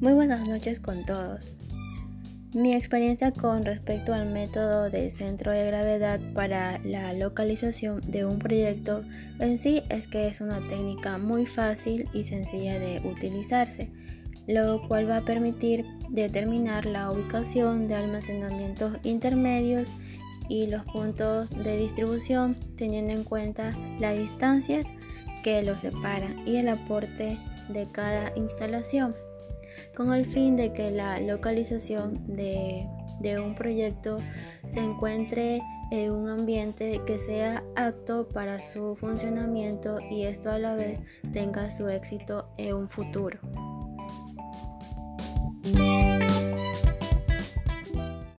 Muy buenas noches con todos. Mi experiencia con respecto al método de centro de gravedad para la localización de un proyecto en sí es que es una técnica muy fácil y sencilla de utilizarse, lo cual va a permitir determinar la ubicación de almacenamientos intermedios y los puntos de distribución teniendo en cuenta las distancias que los separan y el aporte de cada instalación con el fin de que la localización de, un proyecto se encuentre en un ambiente que sea apto para su funcionamiento y esto a la vez tenga su éxito en un futuro.